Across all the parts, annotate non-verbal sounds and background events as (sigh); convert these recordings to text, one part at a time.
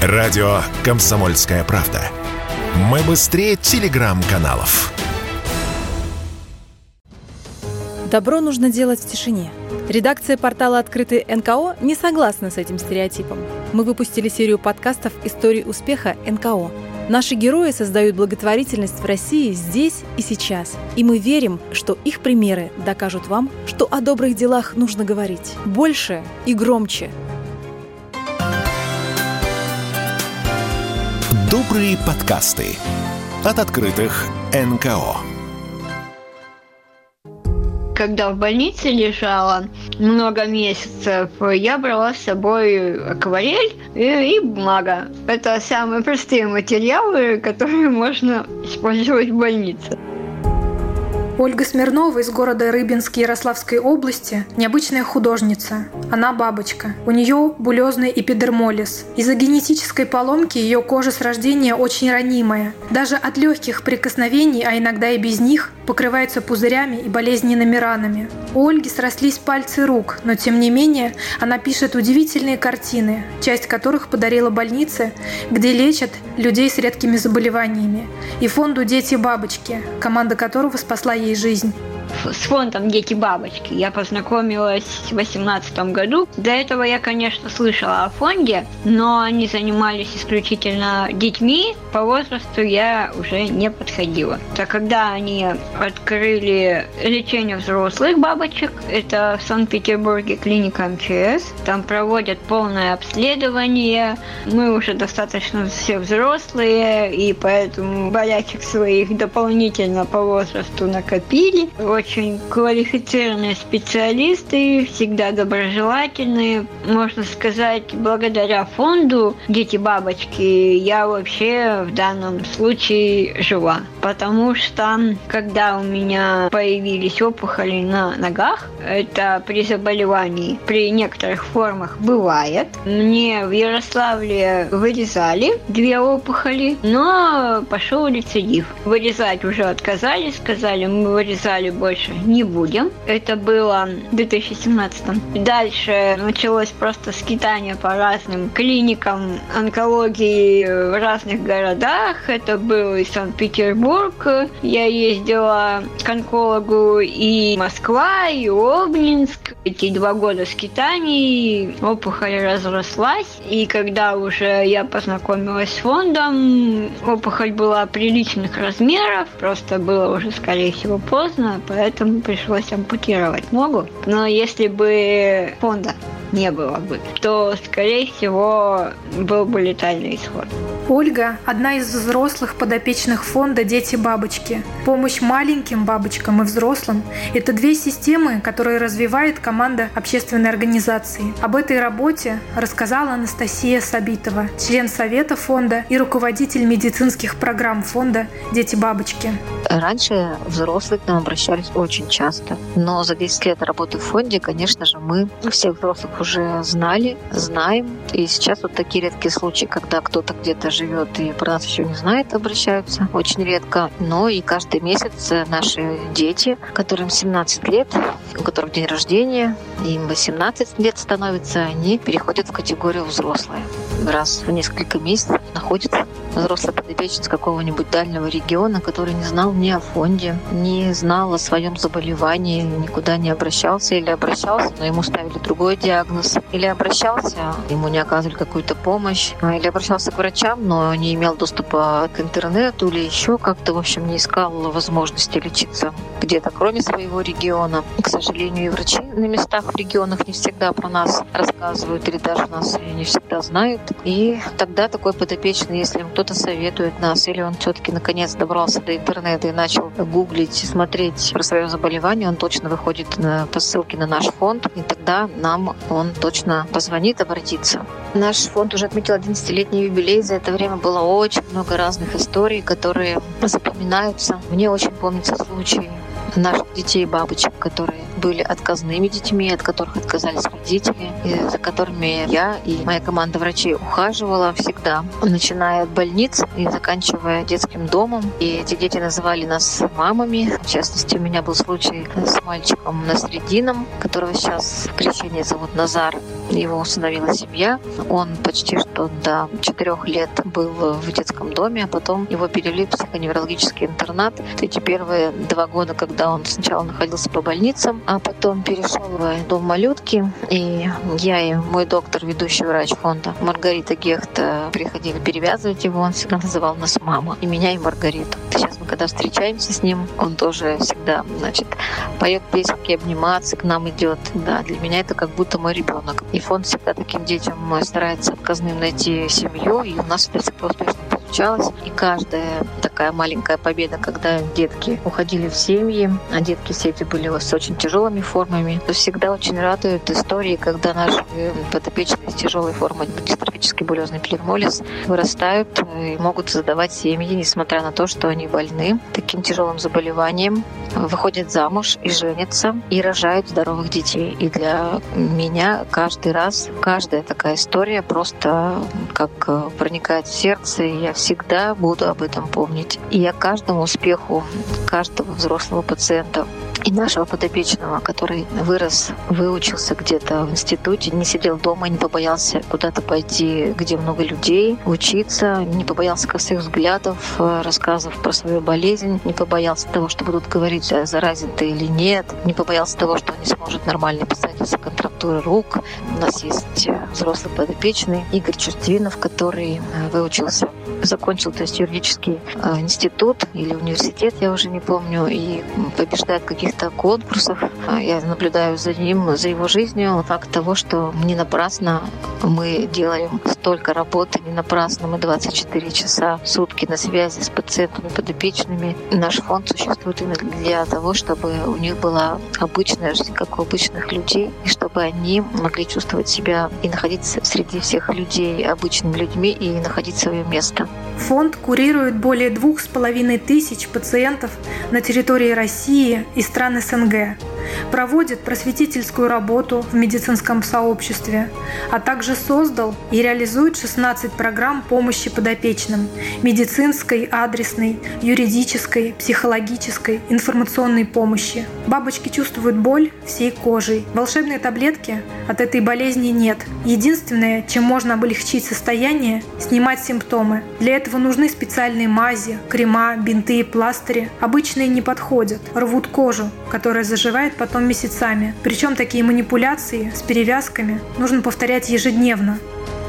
Радио «Комсомольская правда». Мы быстрее телеграм-каналов. Добро нужно делать в тишине. Редакция портала «Открытый НКО» не согласна с этим стереотипом. Мы выпустили серию подкастов «Истории успеха НКО». Наши герои создают благотворительность в России здесь и сейчас. И мы верим, что их примеры докажут вам, что о добрых делах нужно говорить больше и громче – Добрые подкасты от открытых НКО. Когда в больнице лежала много месяцев, я брала с собой акварель и, и бумага. Это самые простые материалы, (laughs) которые можно использовать в больнице. Ольга Смирнова из города Рыбинск Ярославской области – необычная художница. Она бабочка. У нее булезный эпидермолиз. Из-за генетической поломки ее кожа с рождения очень ранимая. Даже от легких прикосновений, а иногда и без них, покрывается пузырями и болезненными ранами. У Ольги срослись пальцы рук, но тем не менее она пишет удивительные картины, часть которых подарила больнице, где лечат людей с редкими заболеваниями, и фонду «Дети-бабочки», команда которого спасла ей жизнь с фондом «Дети-бабочки». Я познакомилась в 2018 году. До этого я, конечно, слышала о фонде, но они занимались исключительно детьми. По возрасту я уже не подходила. Так когда они открыли лечение взрослых бабочек, это в Санкт-Петербурге клиника МЧС, там проводят полное обследование. Мы уже достаточно все взрослые, и поэтому болячек своих дополнительно по возрасту накопили очень квалифицированные специалисты, всегда доброжелательные. Можно сказать, благодаря фонду «Дети-бабочки» я вообще в данном случае жива. Потому что, когда у меня появились опухоли на ногах, это при заболевании, при некоторых формах бывает. Мне в Ярославле вырезали две опухоли, но пошел рецидив. Вырезать уже отказались, сказали, мы вырезали больше больше не будем. Это было в 2017. Дальше началось просто скитание по разным клиникам онкологии в разных городах. Это был и Санкт-Петербург. Я ездила к онкологу и Москва, и Обнинск. Эти два года скитаний опухоль разрослась. И когда уже я познакомилась с фондом, опухоль была приличных размеров. Просто было уже, скорее всего, поздно, поэтому пришлось ампутировать ногу. Но если бы фонда не было бы, то, скорее всего, был бы летальный исход. Ольга – одна из взрослых подопечных фонда «Дети-бабочки». Помощь маленьким бабочкам и взрослым – это две системы, которые развивает команда общественной организации. Об этой работе рассказала Анастасия Сабитова, член Совета фонда и руководитель медицинских программ фонда «Дети-бабочки». Раньше взрослые к нам обращались очень часто, но за 10 лет работы в фонде, конечно же, мы всех взрослых уже знали, знаем. И сейчас вот такие редкие случаи, когда кто-то где-то живет и про нас еще не знает, обращаются очень редко. Но и каждый месяц наши дети, которым 17 лет, у которых день рождения, им 18 лет становится, они переходят в категорию взрослые. Раз в несколько месяцев находится взрослый подопечный с какого-нибудь дальнего региона, который не знал ни о фонде, не знал о своем заболевании, никуда не обращался или обращался, но ему ставили другой диагноз, или обращался, ему не оказывали какую-то помощь, а, или обращался к врачам, но не имел доступа к интернету или еще как-то, в общем, не искал возможности лечиться где-то, кроме своего региона. К сожалению, и врачи на местах в регионах не всегда про нас рассказывают или даже нас не всегда знают. И тогда такой подопечный, если кто-то советует нас, или он все-таки наконец добрался до интернета и начал гуглить, смотреть про свое заболевание, он точно выходит на, по ссылке на наш фонд, и тогда нам он точно позвонит, обратится. Наш фонд уже отметил 11-летний юбилей. За это время было очень много разных историй, которые запоминаются. Мне очень помнится случай наших детей и бабочек, которые были отказными детьми, от которых отказались родители, и за которыми я и моя команда врачей ухаживала всегда, начиная от больниц и заканчивая детским домом. И эти дети называли нас мамами. В частности, у меня был случай с мальчиком Насредином, которого сейчас в крещении зовут Назар. его усыновила семья. Он почти что до четырех лет был в детском доме, а потом его перевели в психоневрологический интернат. Эти первые два года, когда он сначала находился по больницам, а потом перешел в дом малютки, и я и мой доктор, ведущий врач фонда Маргарита Гехта, приходили перевязывать его, он всегда называл нас мама, и меня, и Маргариту. Сейчас мы когда встречаемся с ним, он тоже всегда, значит, поет песенки, обниматься к нам идет. Да, для меня это как будто мой ребенок. И фонд всегда таким детям старается отказным найти семью, и у нас это всегда успешно получалось. И каждая такая маленькая победа, когда детки уходили в семьи, а детки все эти были с очень тяжелыми формами, то всегда очень радуют истории, когда наши подопечные с тяжелой формой дистрофический булезный плевмолиз вырастают и могут создавать семьи, несмотря на то, что они больны таким тяжелым заболеванием, выходят замуж и женятся, и рожают здоровых детей. И для меня каждый раз, каждая такая история просто как проникает в сердце, и я всегда буду об этом помнить. И я каждому успеху каждого взрослого пациента и нашего подопечного, который вырос, выучился где-то в институте, не сидел дома, не побоялся куда-то пойти, где много людей, учиться, не побоялся косых взглядов, рассказов про свою болезнь, не побоялся того, что будут говорить, а заразен ты или нет, не побоялся того, что он не сможет нормально писать из-за контрактуры рук. У нас есть взрослый подопечный Игорь Чувствинов, который выучился закончил, то есть юридический э, институт или университет, я уже не помню, и побеждает каких-то конкурсах. А я наблюдаю за ним, за его жизнью. Факт того, что не напрасно мы делаем столько работы, не напрасно мы 24 часа в сутки на связи с пациентами, подопечными. Наш фонд существует именно для того, чтобы у них была обычная жизнь, как у обычных людей, и чтобы они могли чувствовать себя и находиться среди всех людей обычными людьми и находить свое место. Фонд курирует более двух с половиной тысяч пациентов на территории России и стран СНГ проводит просветительскую работу в медицинском сообществе, а также создал и реализует 16 программ помощи подопечным – медицинской, адресной, юридической, психологической, информационной помощи. Бабочки чувствуют боль всей кожей. Волшебной таблетки от этой болезни нет. Единственное, чем можно облегчить состояние – снимать симптомы. Для этого нужны специальные мази, крема, бинты и пластыри. Обычные не подходят, рвут кожу, которая заживает потом месяцами. Причем такие манипуляции с перевязками нужно повторять ежедневно.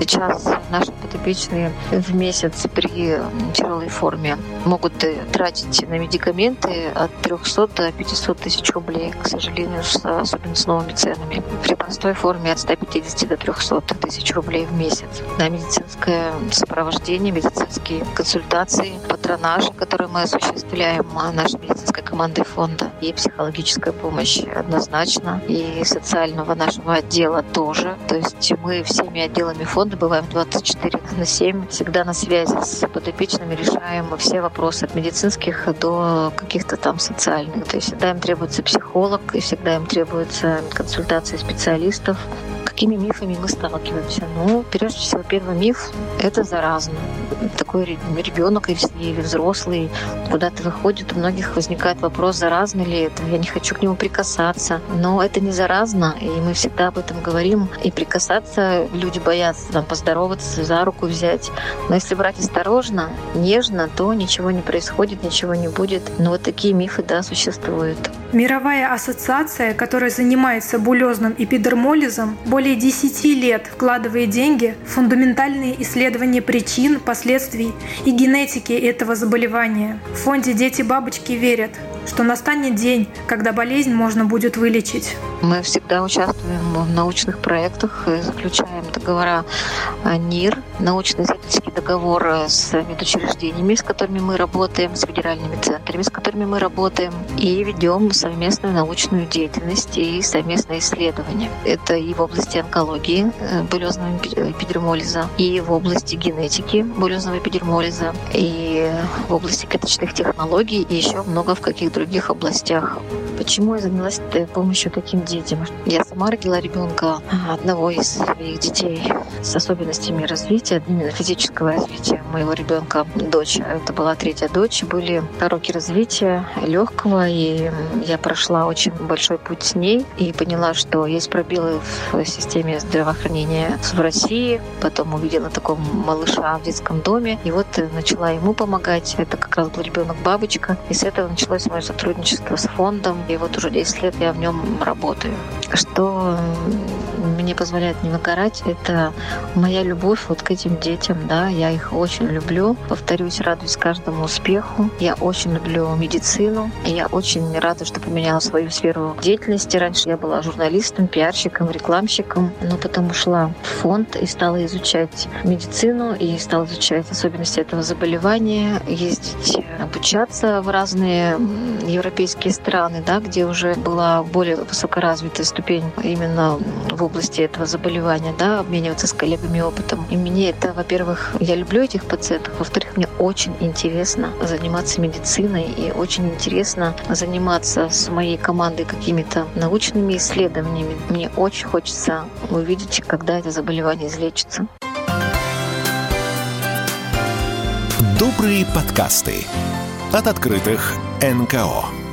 Сейчас наши подопечные в месяц при тяжелой форме могут тратить на медикаменты от 300 до 500 тысяч рублей, к сожалению, особенно с новыми ценами. При простой форме от 150 до 300 тысяч рублей в месяц. На медицинское сопровождение, медицинские консультации, патронажи, которые мы осуществляем нашей медицинской командой фонда, и психологическая помощь однозначно, и социального нашего отдела тоже. То есть мы всеми отделами фонда фонда бываем 24 на 7, всегда на связи с подопечными, решаем все вопросы от медицинских до каких-то там социальных. То есть всегда им требуется психолог, и всегда им требуется консультация специалистов какими мифами мы сталкиваемся? Ну, прежде всего, первый миф — это заразно. Такой ребенок или взрослый куда-то выходит, у многих возникает вопрос, заразно ли это, я не хочу к нему прикасаться. Но это не заразно, и мы всегда об этом говорим. И прикасаться люди боятся, там, поздороваться, за руку взять. Но если брать осторожно, нежно, то ничего не происходит, ничего не будет. Но вот такие мифы, да, существуют. Мировая ассоциация, которая занимается булезным эпидермолизом, более 10 лет вкладывает деньги в фундаментальные исследования причин, последствий и генетики этого заболевания. В фонде «Дети-бабочки» верят, что настанет день, когда болезнь можно будет вылечить. Мы всегда участвуем в научных проектах, заключаем договора НИР, научно-исследовательский договор с медучреждениями, с которыми мы работаем, с федеральными центрами, с которыми мы работаем, и ведем совместную научную деятельность и совместные исследования. Это и в области онкологии э, булезного эпидермолиза, и в области генетики булезного эпидермолиза, и в области клеточных технологий, и еще много в каких других областях. Почему я занялась помощью таким детям? Я сама родила ребенка, одного из своих детей с особенностями развития, именно физического развития моего ребенка, дочь. Это была третья дочь. Были пороки развития легкого, и я прошла очень большой путь с ней и поняла, что есть пробелы в системе здравоохранения в России. Потом увидела такого малыша в детском доме, и вот начала ему помогать. Это как раз был ребенок бабочка, и с этого началось мое сотрудничество с фондом, и вот уже 10 лет я в нем работаю. Что 嗯。Мне позволяет не выгорать, это моя любовь вот к этим детям, да, я их очень люблю. Повторюсь, радуюсь каждому успеху. Я очень люблю медицину, я очень рада, что поменяла свою сферу деятельности. Раньше я была журналистом, пиарщиком, рекламщиком, но потом ушла в фонд и стала изучать медицину и стала изучать особенности этого заболевания, ездить обучаться в разные европейские страны, да, где уже была более высокоразвитая ступень именно в области этого заболевания, да, обмениваться с коллегами опытом. И мне это, во-первых, я люблю этих пациентов, во-вторых, мне очень интересно заниматься медициной и очень интересно заниматься с моей командой какими-то научными исследованиями. Мне очень хочется увидеть, когда это заболевание излечится. Добрые подкасты от открытых НКО.